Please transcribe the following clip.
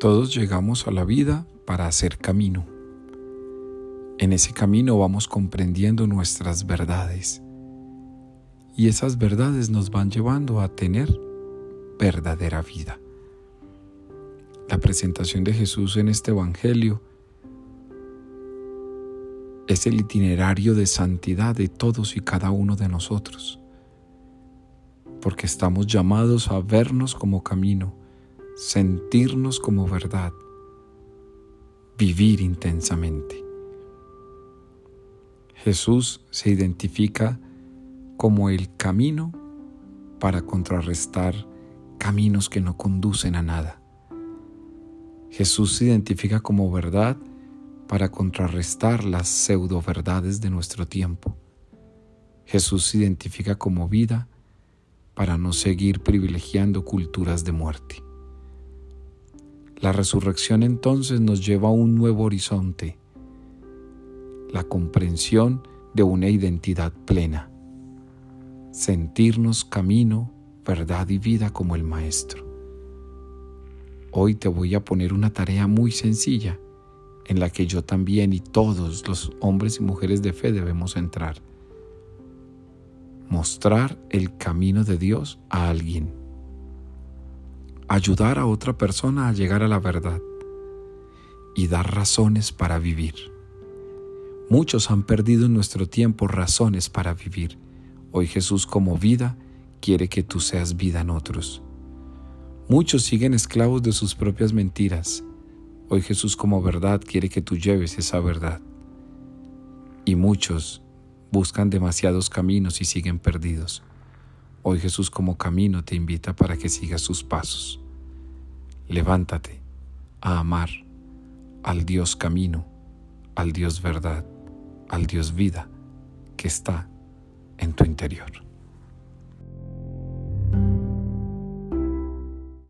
Todos llegamos a la vida para hacer camino. En ese camino vamos comprendiendo nuestras verdades y esas verdades nos van llevando a tener verdadera vida. La presentación de Jesús en este Evangelio es el itinerario de santidad de todos y cada uno de nosotros, porque estamos llamados a vernos como camino, sentirnos como verdad, vivir intensamente. Jesús se identifica como el camino para contrarrestar caminos que no conducen a nada. Jesús se identifica como verdad para contrarrestar las pseudo verdades de nuestro tiempo. Jesús se identifica como vida para no seguir privilegiando culturas de muerte. La resurrección entonces nos lleva a un nuevo horizonte, la comprensión de una identidad plena, sentirnos camino, verdad y vida como el Maestro. Hoy te voy a poner una tarea muy sencilla en la que yo también y todos los hombres y mujeres de fe debemos entrar. Mostrar el camino de Dios a alguien ayudar a otra persona a llegar a la verdad y dar razones para vivir. Muchos han perdido en nuestro tiempo razones para vivir. Hoy Jesús como vida quiere que tú seas vida en otros. Muchos siguen esclavos de sus propias mentiras. Hoy Jesús como verdad quiere que tú lleves esa verdad. Y muchos buscan demasiados caminos y siguen perdidos. Hoy Jesús como camino te invita para que sigas sus pasos. Levántate a amar al Dios camino, al Dios verdad, al Dios vida que está en tu interior.